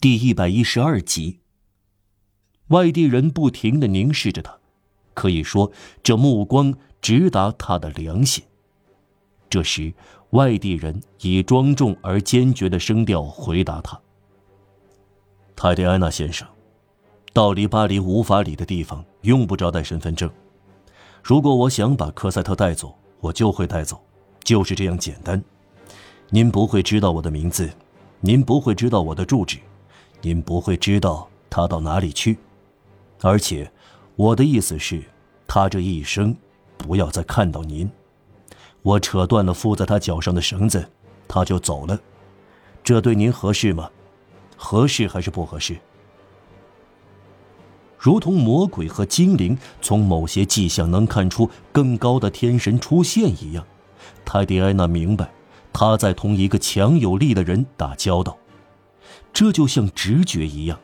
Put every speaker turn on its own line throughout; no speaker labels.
第一百一十二集。外地人不停的凝视着他，可以说这目光直达他的良心。这时，外地人以庄重而坚决的声调回答他：“泰迪安娜先生，到离巴黎五法里的地方用不着带身份证。如果我想把科赛特带走，我就会带走，就是这样简单。您不会知道我的名字，您不会知道我的住址。”您不会知道他到哪里去，而且，我的意思是，他这一生不要再看到您。我扯断了附在他脚上的绳子，他就走了。这对您合适吗？合适还是不合适？如同魔鬼和精灵从某些迹象能看出更高的天神出现一样，泰迪安娜明白，他在同一个强有力的人打交道。这就像直觉一样，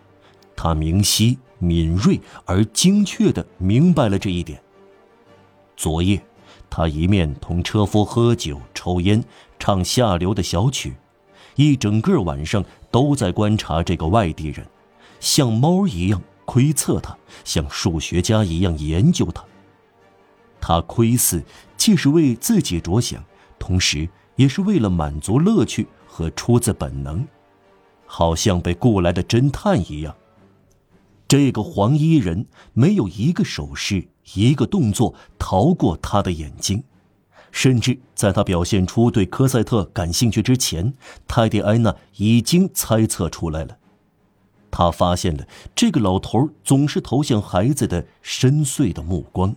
他明晰、敏锐而精确地明白了这一点。昨夜，他一面同车夫喝酒、抽烟、唱下流的小曲，一整个晚上都在观察这个外地人，像猫一样窥测他，像数学家一样研究他。他窥伺，既是为自己着想，同时也是为了满足乐趣和出自本能。好像被雇来的侦探一样，这个黄衣人没有一个手势、一个动作逃过他的眼睛，甚至在他表现出对科赛特感兴趣之前，泰迪安娜已经猜测出来了。他发现了这个老头总是投向孩子的深邃的目光。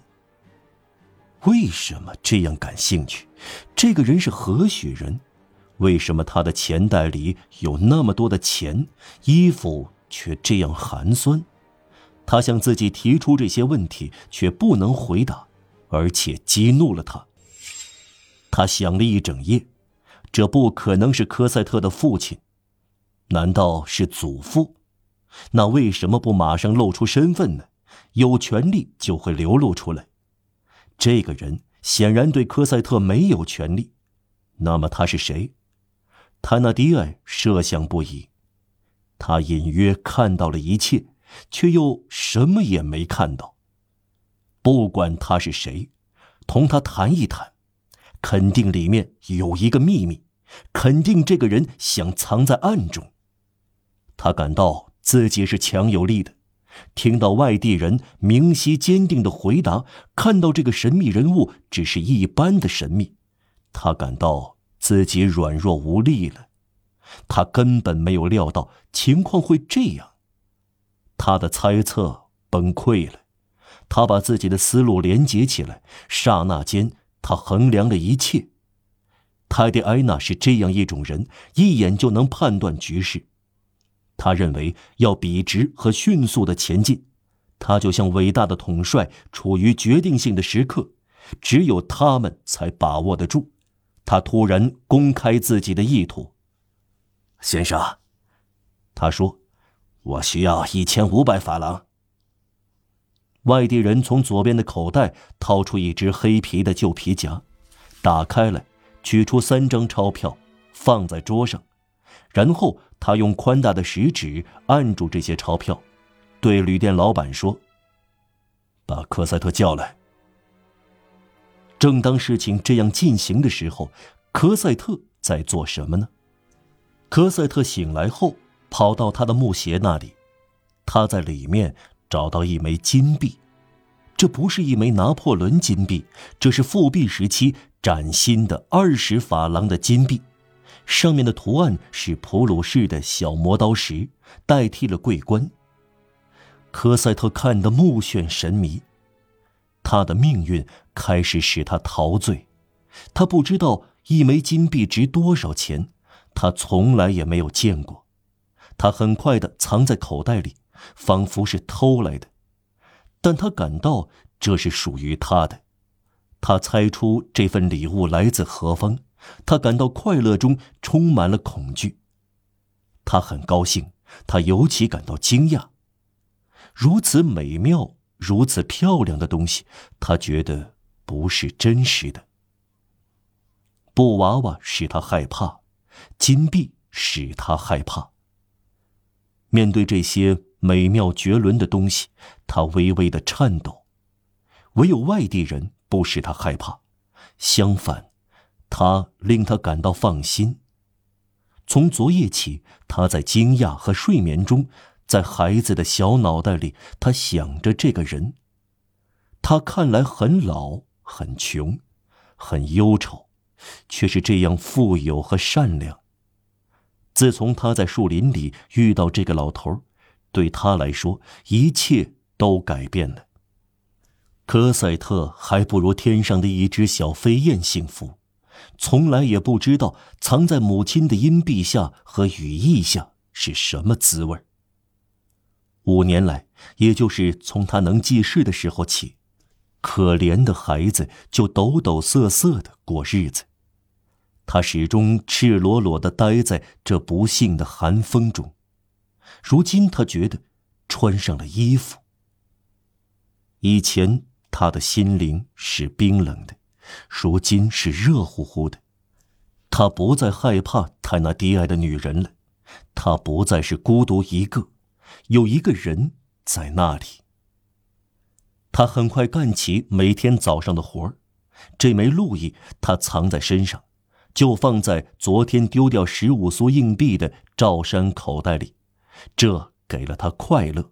为什么这样感兴趣？这个人是何许人？为什么他的钱袋里有那么多的钱，衣服却这样寒酸？他向自己提出这些问题，却不能回答，而且激怒了他。他想了一整夜，这不可能是科赛特的父亲，难道是祖父？那为什么不马上露出身份呢？有权利就会流露出来。这个人显然对科赛特没有权利，那么他是谁？塔纳迪埃设想不已，他隐约看到了一切，却又什么也没看到。不管他是谁，同他谈一谈，肯定里面有一个秘密，肯定这个人想藏在暗中。他感到自己是强有力的，听到外地人明晰坚定的回答，看到这个神秘人物只是一般的神秘，他感到。自己软弱无力了，他根本没有料到情况会这样。他的猜测崩溃了，他把自己的思路连接起来，刹那间他衡量了一切。泰迪埃娜是这样一种人，一眼就能判断局势。他认为要笔直和迅速的前进，他就像伟大的统帅处于决定性的时刻，只有他们才把握得住。他突然公开自己的意图。先生，他说：“我需要一千五百法郎。”外地人从左边的口袋掏出一只黑皮的旧皮夹，打开来，取出三张钞票，放在桌上，然后他用宽大的食指按住这些钞票，对旅店老板说：“把科赛特叫来。”正当事情这样进行的时候，科赛特在做什么呢？科赛特醒来后，跑到他的木鞋那里，他在里面找到一枚金币，这不是一枚拿破仑金币，这是复辟时期崭新的二十法郎的金币，上面的图案是普鲁士的小磨刀石，代替了桂冠。科赛特看得目眩神迷。他的命运开始使他陶醉，他不知道一枚金币值多少钱，他从来也没有见过。他很快的藏在口袋里，仿佛是偷来的，但他感到这是属于他的。他猜出这份礼物来自何方，他感到快乐中充满了恐惧。他很高兴，他尤其感到惊讶，如此美妙。如此漂亮的东西，他觉得不是真实的。布娃娃使他害怕，金币使他害怕。面对这些美妙绝伦的东西，他微微的颤抖。唯有外地人不使他害怕，相反，他令他感到放心。从昨夜起，他在惊讶和睡眠中，在孩子的小脑袋里，他想着这个人。他看来很老、很穷、很忧愁，却是这样富有和善良。自从他在树林里遇到这个老头，对他来说，一切都改变了。科赛特还不如天上的一只小飞燕幸福，从来也不知道藏在母亲的荫蔽下和羽翼下是什么滋味。五年来，也就是从他能记事的时候起，可怜的孩子就抖抖瑟瑟的过日子，他始终赤裸裸的待在这不幸的寒风中。如今他觉得，穿上了衣服。以前。他的心灵是冰冷的，如今是热乎乎的。他不再害怕他那低矮的女人了，他不再是孤独一个，有一个人在那里。他很快干起每天早上的活儿，这枚路易他藏在身上，就放在昨天丢掉十五苏硬币的罩衫口袋里，这给了他快乐。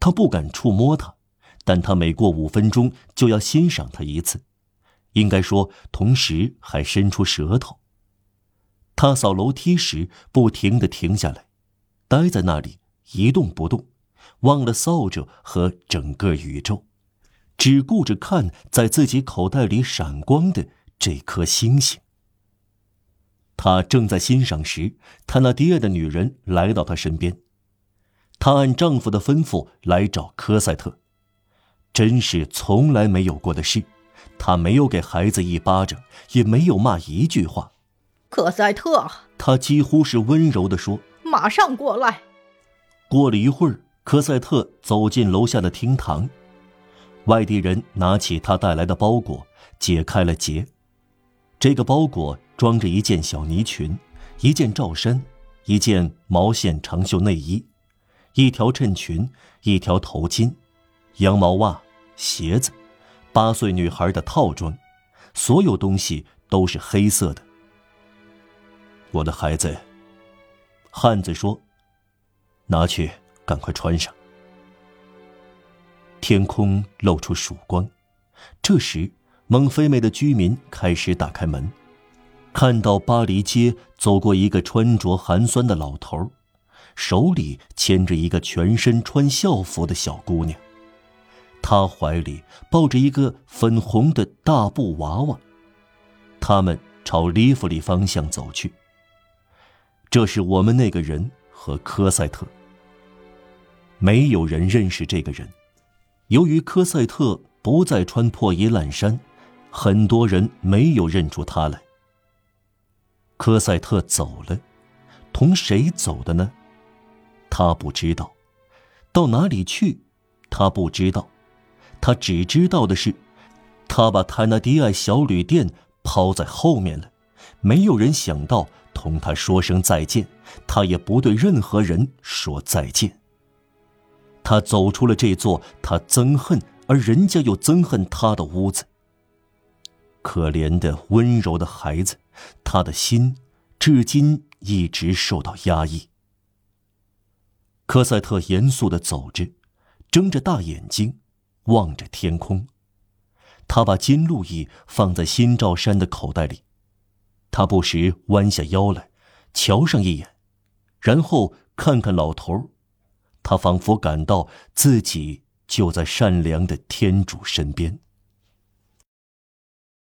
他不敢触摸它。但他每过五分钟就要欣赏它一次，应该说，同时还伸出舌头。他扫楼梯时不停地停下来，待在那里一动不动，忘了扫帚和整个宇宙，只顾着看在自己口袋里闪光的这颗星星。他正在欣赏时，他那爹的女人来到他身边，她按丈夫的吩咐来找科赛特。真是从来没有过的事，他没有给孩子一巴掌，也没有骂一句话。
科赛特，
他几乎是温柔地说：“
马上过来。”
过了一会儿，科赛特走进楼下的厅堂，外地人拿起他带来的包裹，解开了结。这个包裹装着一件小呢裙，一件罩衫，一件毛线长袖内衣，一条衬裙，一条头巾，羊毛袜。鞋子，八岁女孩的套装，所有东西都是黑色的。我的孩子，汉子说：“拿去，赶快穿上。”天空露出曙光，这时蒙菲梅的居民开始打开门，看到巴黎街走过一个穿着寒酸的老头，手里牵着一个全身穿校服的小姑娘。他怀里抱着一个粉红的大布娃娃，他们朝利弗里方向走去。这是我们那个人和科赛特。没有人认识这个人，由于科赛特不再穿破衣烂衫，很多人没有认出他来。科赛特走了，同谁走的呢？他不知道，到哪里去？他不知道。他只知道的是，他把泰纳迪埃小旅店抛在后面了。没有人想到同他说声再见，他也不对任何人说再见。他走出了这座他憎恨而人家又憎恨他的屋子。可怜的温柔的孩子，他的心至今一直受到压抑。科赛特严肃的走着，睁着大眼睛。望着天空，他把金路易放在新罩衫的口袋里。他不时弯下腰来，瞧上一眼，然后看看老头他仿佛感到自己就在善良的天主身边。